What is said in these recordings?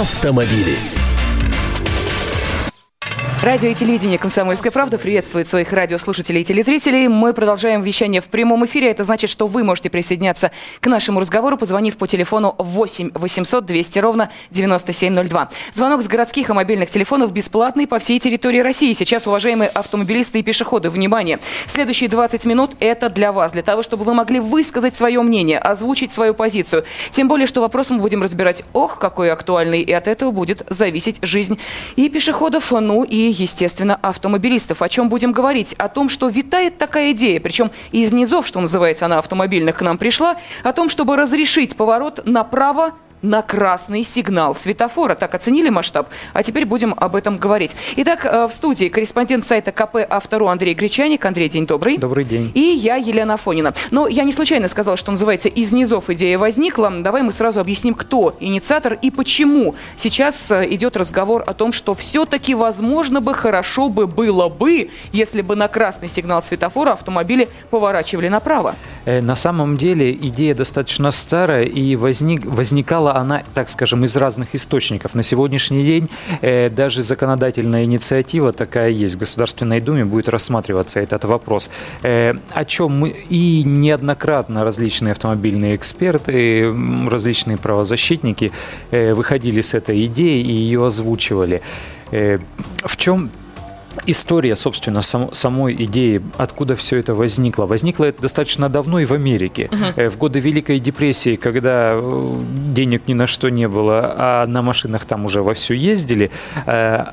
автомобили. Радио и телевидение «Комсомольская правда» приветствует своих радиослушателей и телезрителей. Мы продолжаем вещание в прямом эфире. Это значит, что вы можете присоединяться к нашему разговору, позвонив по телефону 8 800 200 ровно 9702. Звонок с городских и мобильных телефонов бесплатный по всей территории России. Сейчас, уважаемые автомобилисты и пешеходы, внимание! Следующие 20 минут – это для вас, для того, чтобы вы могли высказать свое мнение, озвучить свою позицию. Тем более, что вопрос мы будем разбирать, ох, какой актуальный, и от этого будет зависеть жизнь и пешеходов, ну и естественно, автомобилистов. О чем будем говорить? О том, что витает такая идея, причем из низов, что называется, она автомобильных к нам пришла, о том, чтобы разрешить поворот направо на красный сигнал светофора. Так оценили масштаб? А теперь будем об этом говорить. Итак, э, в студии корреспондент сайта КП «Автору» Андрей Гречаник. Андрей, день добрый. Добрый день. И я, Елена Фонина. Но я не случайно сказала, что называется «Из низов идея возникла». Давай мы сразу объясним, кто инициатор и почему сейчас э, идет разговор о том, что все-таки, возможно бы, хорошо бы было бы, если бы на красный сигнал светофора автомобили поворачивали направо. Э, на самом деле идея достаточно старая и возник, возникала она, так скажем, из разных источников. На сегодняшний день э, даже законодательная инициатива такая есть. В Государственной Думе будет рассматриваться этот вопрос. Э, о чем мы и неоднократно различные автомобильные эксперты, различные правозащитники э, выходили с этой идеей и ее озвучивали. Э, в чем история, собственно, сам, самой идеи, откуда все это возникло. Возникло это достаточно давно и в Америке. Uh-huh. В годы Великой депрессии, когда э, денег ни на что не было, а на машинах там уже вовсю ездили, э,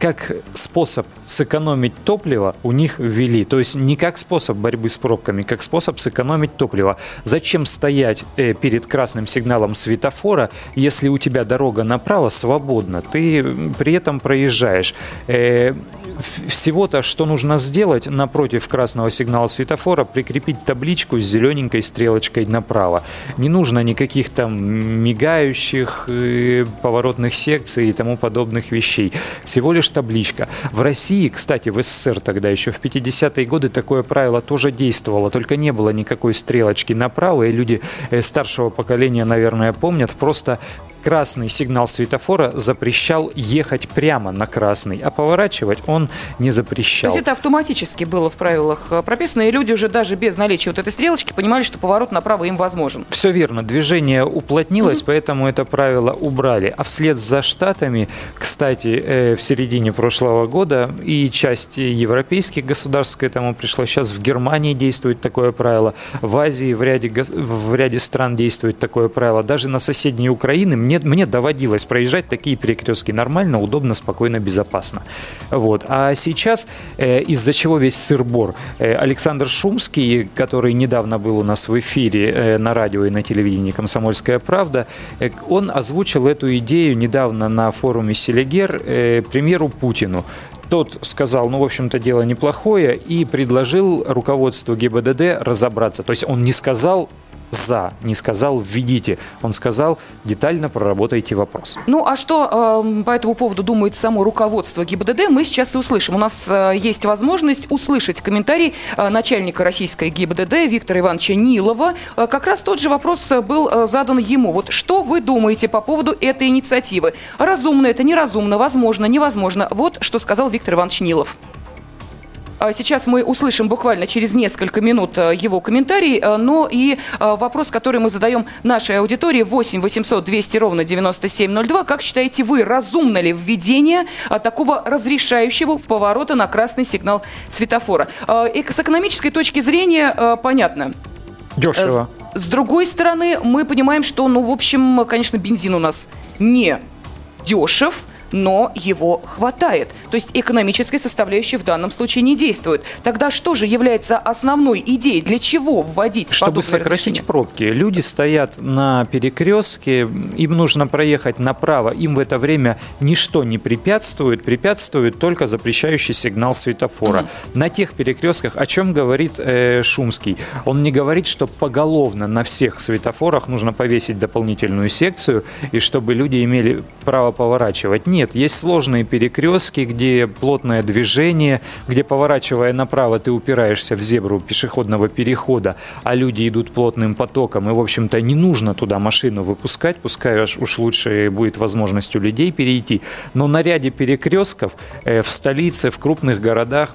как способ сэкономить топливо у них ввели. То есть не как способ борьбы с пробками, как способ сэкономить топливо. Зачем стоять э, перед красным сигналом светофора, если у тебя дорога направо свободна, ты при этом проезжаешь. Э, всего-то, что нужно сделать напротив красного сигнала светофора, прикрепить табличку с зелененькой стрелочкой направо. Не нужно никаких там мигающих э, поворотных секций и тому подобных вещей. Всего лишь табличка. В России, кстати, в СССР тогда еще в 50-е годы такое правило тоже действовало, только не было никакой стрелочки направо, и люди э, старшего поколения, наверное, помнят, просто красный сигнал светофора запрещал ехать прямо на красный, а поворачивать он не запрещал. То есть это автоматически было в правилах э, прописано, и люди уже даже без наличия вот этой стрелочки понимали, что поворот направо им возможен. Все верно. Движение уплотнилось, mm-hmm. поэтому это правило убрали. А вслед за Штатами, кстати, э, в середине прошлого года и часть европейских государств к этому пришло. Сейчас в Германии действует такое правило, в Азии в ряде, в ряде стран действует такое правило. Даже на соседней Украины мне, мне доводилось проезжать такие перекрестки нормально, удобно, спокойно, безопасно. Вот. А сейчас, э, из-за чего весь сыр-бор? Э, Александр Шумский, который недавно был у нас в эфире э, на радио и на телевидении «Комсомольская правда», э, он озвучил эту идею недавно на форуме «Селигер» э, премьеру Путину. Тот сказал, ну, в общем-то, дело неплохое, и предложил руководству ГИБДД разобраться. То есть он не сказал, за, не сказал введите. Он сказал детально проработайте вопрос. Ну а что э, по этому поводу думает само руководство ГИБДД, мы сейчас и услышим. У нас э, есть возможность услышать комментарий э, начальника российской ГИБДД Виктора Ивановича Нилова. Э, как раз тот же вопрос э, был э, задан ему. Вот что вы думаете по поводу этой инициативы? Разумно это, неразумно, возможно, невозможно. Вот что сказал Виктор Иванович Нилов. А сейчас мы услышим буквально через несколько минут э, его комментарий, э, но и э, вопрос, который мы задаем нашей аудитории 8 800 200 ровно 9702. Как считаете вы, разумно ли введение такого разрешающего поворота на красный сигнал светофора? И с экономической точки зрения понятно. Дешево. С другой стороны, мы понимаем, что, ну, в общем, конечно, бензин у нас не дешев, но его хватает. То есть экономическая составляющая в данном случае не действует. Тогда что же является основной идеей? Для чего вводить Чтобы сократить пробки. Люди стоят на перекрестке, им нужно проехать направо, им в это время ничто не препятствует, препятствует только запрещающий сигнал светофора. Угу. На тех перекрестках, о чем говорит э, Шумский, он не говорит, что поголовно на всех светофорах нужно повесить дополнительную секцию, и чтобы люди имели право поворачивать. Нет нет. Есть сложные перекрестки, где плотное движение, где, поворачивая направо, ты упираешься в зебру пешеходного перехода, а люди идут плотным потоком. И, в общем-то, не нужно туда машину выпускать, пускай уж лучше будет возможность у людей перейти. Но на ряде перекрестков э, в столице, в крупных городах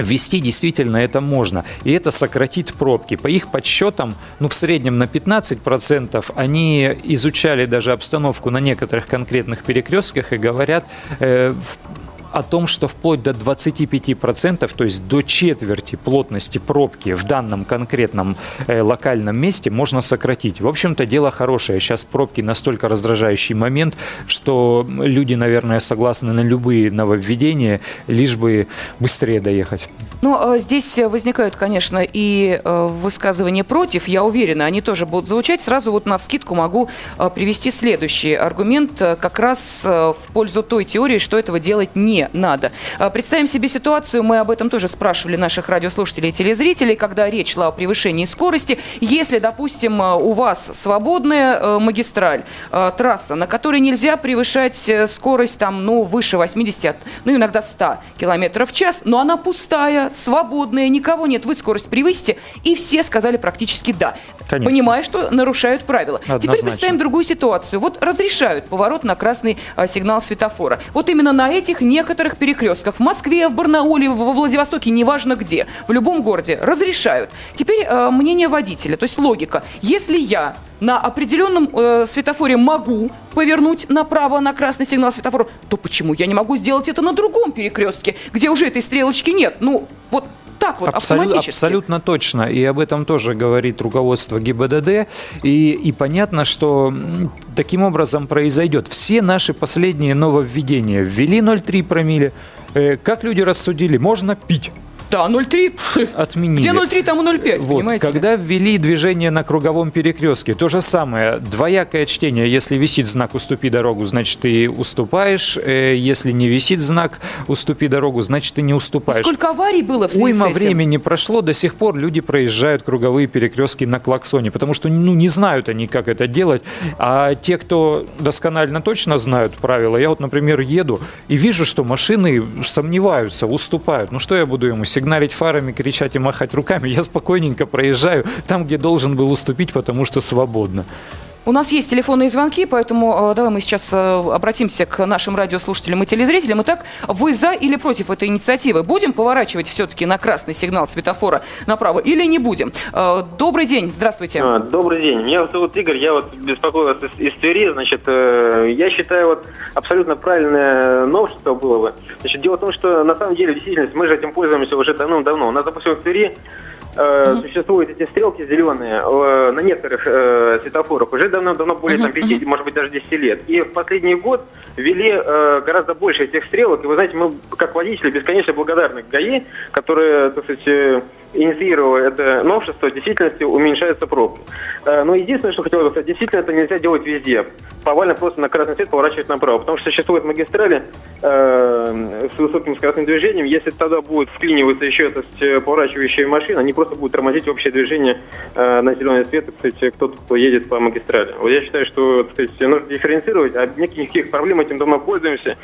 Ввести действительно это можно. И это сократит пробки. По их подсчетам, ну, в среднем на 15% они изучали даже обстановку на некоторых конкретных перекрестках и говорят, э, о том, что вплоть до 25%, то есть до четверти плотности пробки в данном конкретном э, локальном месте можно сократить. В общем-то, дело хорошее. Сейчас пробки настолько раздражающий момент, что люди, наверное, согласны на любые нововведения, лишь бы быстрее доехать. Ну, а здесь возникают, конечно, и э, высказывания против, я уверена, они тоже будут звучать. Сразу вот на вскидку могу э, привести следующий аргумент э, как раз в пользу той теории, что этого делать не надо. Представим себе ситуацию, мы об этом тоже спрашивали наших радиослушателей и телезрителей, когда речь шла о превышении скорости. Если, допустим, у вас свободная магистраль, трасса, на которой нельзя превышать скорость там, ну, выше 80, ну, иногда 100 километров в час, но она пустая, свободная, никого нет, вы скорость превысите, и все сказали практически да. Конечно. Понимая, что нарушают правила. Однозначно. Теперь представим другую ситуацию. Вот разрешают поворот на красный а, сигнал светофора. Вот именно на этих некоторых перекрестках в Москве, в Барнауле, во Владивостоке, неважно где, в любом городе разрешают. Теперь э, мнение водителя, то есть логика. Если я на определенном э, светофоре могу повернуть направо на красный сигнал светофора, то почему я не могу сделать это на другом перекрестке, где уже этой стрелочки нет? Ну, вот так вот, Абсолют, автоматически. Абсолютно точно. И об этом тоже говорит руководство ГИБДД. И, и понятно, что таким образом произойдет. Все наши последние нововведения ввели 0,3 промилле. Э, как люди рассудили? Можно пить. Да, 0,3. Отменили. Где 0,3, там и 0,5, вот, понимаете? Когда ввели движение на круговом перекрестке, то же самое. Двоякое чтение. Если висит знак «Уступи дорогу», значит, ты уступаешь. Э, если не висит знак «Уступи дорогу», значит, ты не уступаешь. Сколько аварий было в связи Уйма с этим? времени прошло, до сих пор люди проезжают круговые перекрестки на клаксоне, потому что ну, не знают они, как это делать. А те, кто досконально точно знают правила, я вот, например, еду и вижу, что машины сомневаются, уступают. Ну что я буду ему сигналить фарами, кричать и махать руками, я спокойненько проезжаю там, где должен был уступить, потому что свободно. У нас есть телефонные звонки, поэтому э, давай мы сейчас э, обратимся к нашим радиослушателям и телезрителям. Итак, вы за или против этой инициативы? Будем поворачивать все-таки на красный сигнал светофора направо или не будем? Э, добрый день, здравствуйте. А, добрый день, меня зовут Игорь, я вот беспокоюсь из, из Твери. Значит, я считаю, вот абсолютно правильное новшество было бы. Значит, дело в том, что на самом деле, действительно, мы же этим пользуемся уже давным-давно. У нас, допустим, в Твери э, угу. существуют эти стрелки зеленые э, на некоторых э, светофорах уже давно-давно более угу, там, 5, угу. может быть, даже 10 лет. И в последний год ввели э, гораздо больше этих стрелок. И вы знаете, мы как водители бесконечно благодарны ГАИ, которые, так сказать, э, инициировала это новшество, в действительности уменьшается пробки. Э, но единственное, что хотел бы сказать, действительно это нельзя делать везде. Повально просто на красный свет поворачивать направо, потому что существуют магистрали э, с высоким скоростным движением. Если тогда будет вклиниваться еще эта поворачивающая машина, они просто будут тормозить общее движение э, на зеленый свет, кстати, кто-то, кто едет по магистрали. Вот я считаю, что кстати, нужно дифференцировать, а никаких проблем этим давно пользуемся.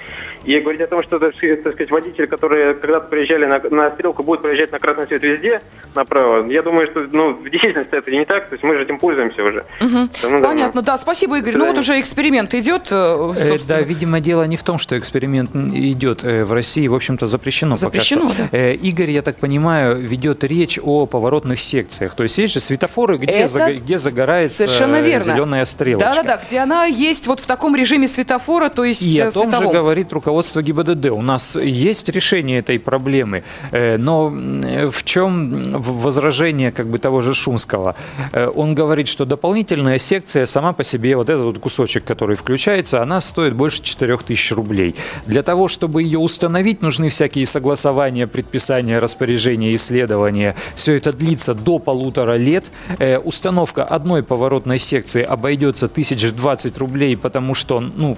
И говорить о том, что, так сказать, водители, которые когда-то приезжали на, на стрелку, будут проезжать на красный свет везде, направо. Я думаю, что ну, в действительности это не так, то есть мы же этим пользуемся уже. Угу. Понятно, да, спасибо, Игорь. Ну вот уже эксперимент идет. Э, э да, видимо, дело не в том, что эксперимент идет э, в России, в общем-то, запрещено, запрещено пока что. Да. Э, Игорь, я так понимаю, ведет речь о поворотных секциях. То есть есть же светофоры, где, это заг... где загорается зеленая стрелочка. Да-да-да, где она есть вот в таком режиме светофора, то есть И о том световом. же говорит руководство ГИБДД. У нас есть решение этой проблемы, но в чем возражение как бы того же Шумского. Э, он говорит, что дополнительная секция сама по себе, вот этот вот кусочек, который включается, она стоит больше 4000 рублей. Для того, чтобы ее установить, нужны всякие согласования, предписания, распоряжения, исследования. Все это длится до полутора лет. Э, установка одной поворотной секции обойдется 1020 рублей, потому что, ну,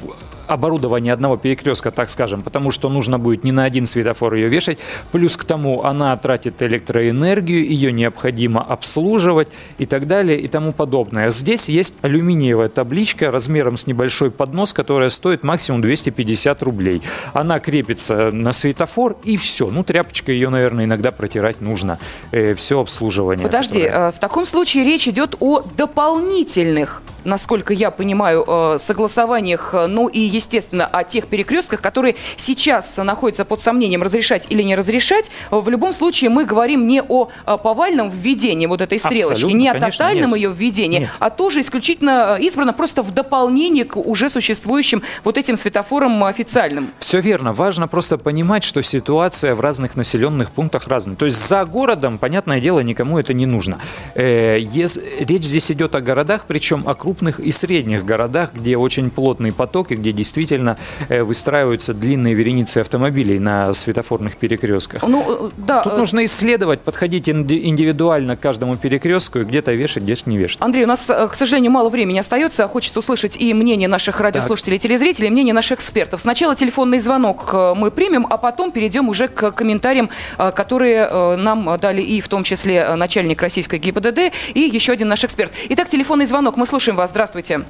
оборудование одного перекрестка, так скажем, потому что нужно будет не на один светофор ее вешать. Плюс к тому она тратит электроэнергию, ее необходимо обслуживать и так далее и тому подобное. Здесь есть алюминиевая табличка размером с небольшой поднос, которая стоит максимум 250 рублей. Она крепится на светофор и все. Ну, тряпочкой ее, наверное, иногда протирать нужно. Э, все обслуживание. Подожди, которое... Э, в таком случае речь идет о дополнительных насколько я понимаю, э, согласованиях, э, ну и, естественно, о тех перекрестках, которые сейчас находятся под сомнением, разрешать или не разрешать. В любом случае мы говорим не о повальном введении вот этой стрелочки, Абсолютно, не о конечно, тотальном нет. ее введении, нет. а тоже исключительно э, избрано просто в дополнение к уже существующим вот этим светофорам официальным. Все верно. Важно просто понимать, что ситуация в разных населенных пунктах разная. То есть за городом, понятное дело, никому это не нужно. Речь здесь идет о городах, причем о крупных и средних городах, где очень плотный поток и где действительно э, выстраиваются длинные вереницы автомобилей на светофорных перекрестках. Ну, э, да. Тут э, нужно исследовать, подходить индивидуально к каждому перекрестку и где-то вешать, где-то не вешать. Андрей, у нас, к сожалению, мало времени остается. Хочется услышать и мнение наших радиослушателей и телезрителей, и мнение наших экспертов. Сначала телефонный звонок мы примем, а потом перейдем уже к комментариям, которые нам дали и в том числе начальник российской ГИБДД и еще один наш эксперт. Итак, телефонный звонок. Мы слушаем вас. Здравствуйте.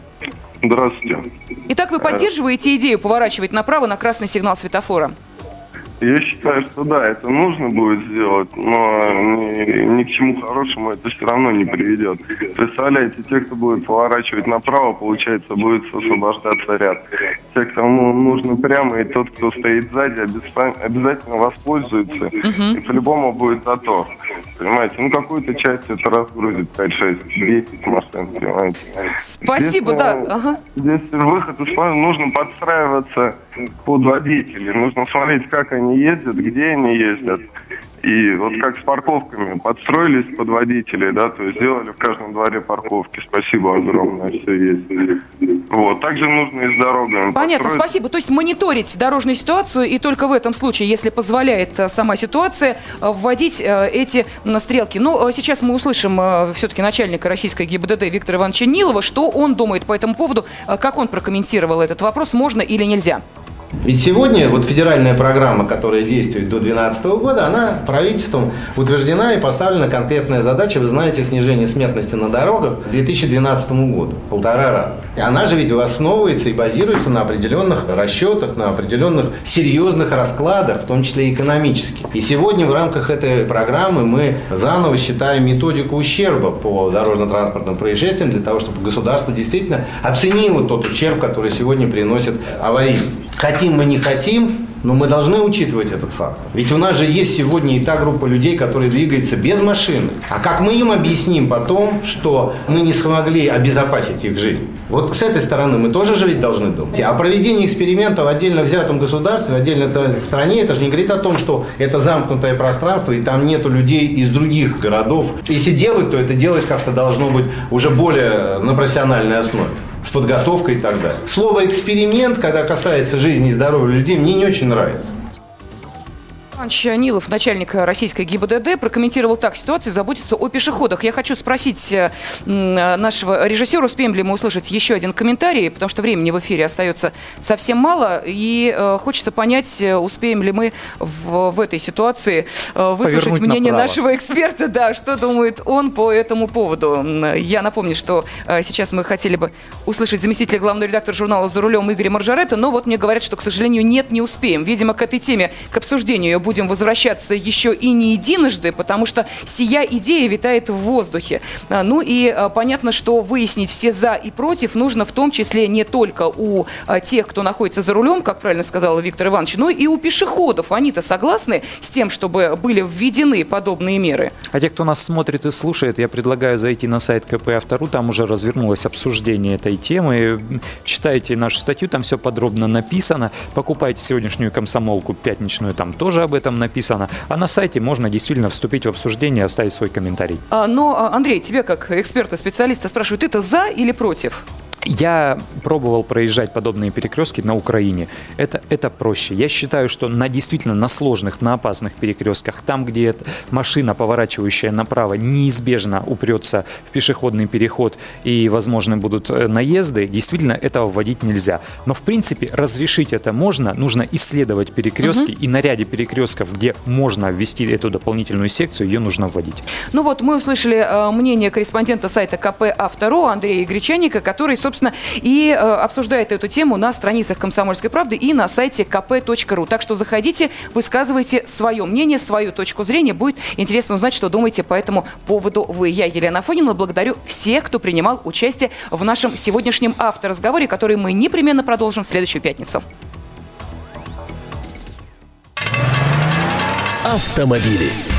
Здравствуйте. Итак, вы поддерживаете идею поворачивать направо на красный сигнал светофора? Я считаю, что да, это нужно будет сделать, но ни, ни к чему хорошему это все равно не приведет. Представляете, те, кто будет поворачивать направо, получается, будет освобождаться ряд. Те, кому нужно прямо, и тот, кто стоит сзади, обязательно воспользуется, угу. и по-любому будет затор. Понимаете, ну какую-то часть это разгрузит 5-6, 10 машин, понимаете. Спасибо, здесь, да. Ага. Здесь выход из нужно подстраиваться под водителей, нужно смотреть, как они ездят, где они ездят. И вот как с парковками, подстроились под водителей, да, то есть сделали в каждом дворе парковки. Спасибо огромное, все есть. Вот, также нужно и с дорогами. Понятно, построить. спасибо. То есть мониторить дорожную ситуацию и только в этом случае, если позволяет э, сама ситуация, э, вводить э, эти стрелки. Но сейчас мы услышим все-таки начальника российской ГИБДД Виктора Ивановича Нилова, что он думает по этому поводу, как он прокомментировал этот вопрос, можно или нельзя. Ведь сегодня вот федеральная программа, которая действует до 2012 года, она правительством утверждена и поставлена конкретная задача, вы знаете, снижение смертности на дорогах к 2012 году, полтора раза. И она же ведь основывается и базируется на определенных расчетах, на определенных серьезных раскладах, в том числе и экономических. И сегодня в рамках этой программы мы заново считаем методику ущерба по дорожно-транспортным происшествиям для того, чтобы государство действительно оценило тот ущерб, который сегодня приносит аварийность. Хотим мы не хотим, но мы должны учитывать этот факт. Ведь у нас же есть сегодня и та группа людей, которые двигаются без машины. А как мы им объясним потом, что мы не смогли обезопасить их жизнь? Вот с этой стороны мы тоже же ведь должны думать. А проведение эксперимента в отдельно взятом государстве, в отдельной стране, это же не говорит о том, что это замкнутое пространство, и там нету людей из других городов. Если делать, то это делать как-то должно быть уже более на профессиональной основе с подготовкой и так далее. Слово «эксперимент», когда касается жизни и здоровья людей, мне не очень нравится. Иванович Нилов, начальник российской ГИБДД, прокомментировал так. Ситуация заботится о пешеходах. Я хочу спросить э, нашего режиссера, успеем ли мы услышать еще один комментарий, потому что времени в эфире остается совсем мало. И э, хочется понять, э, успеем ли мы в, в этой ситуации выслушать Повернуть мнение направо. нашего эксперта, да, что думает он по этому поводу. Я напомню, что сейчас мы хотели бы услышать заместителя главного редактора журнала «За рулем» Игоря Маржарета, но вот мне говорят, что, к сожалению, нет, не успеем. Видимо, к этой теме, к обсуждению будем возвращаться еще и не единожды, потому что сия идея витает в воздухе. А, ну и а, понятно, что выяснить все за и против нужно в том числе не только у а, тех, кто находится за рулем, как правильно сказал Виктор Иванович, но и у пешеходов. Они-то согласны с тем, чтобы были введены подобные меры? А те, кто нас смотрит и слушает, я предлагаю зайти на сайт КП Автору, там уже развернулось обсуждение этой темы. Читайте нашу статью, там все подробно написано. Покупайте сегодняшнюю комсомолку пятничную, там тоже об этом написано. А на сайте можно действительно вступить в обсуждение оставить свой комментарий. А, но, а, Андрей, тебе как эксперта, специалиста спрашивают, ты-то за или против? Я пробовал проезжать подобные перекрестки на Украине. Это, это проще. Я считаю, что на действительно на сложных, на опасных перекрестках, там, где машина, поворачивающая направо, неизбежно упрется в пешеходный переход и возможны будут э, наезды, действительно этого вводить нельзя. Но в принципе разрешить это можно. Нужно исследовать перекрестки угу. и на ряде перекрестков, где можно ввести эту дополнительную секцию, ее нужно вводить. Ну вот, мы услышали э, мнение корреспондента сайта КП Автору Андрея Гречаника, который, собственно, собственно, и э, обсуждает эту тему на страницах «Комсомольской правды» и на сайте kp.ru. Так что заходите, высказывайте свое мнение, свою точку зрения. Будет интересно узнать, что думаете по этому поводу вы. Я, Елена Афонина, благодарю всех, кто принимал участие в нашем сегодняшнем авторазговоре, который мы непременно продолжим в следующую пятницу. Автомобили.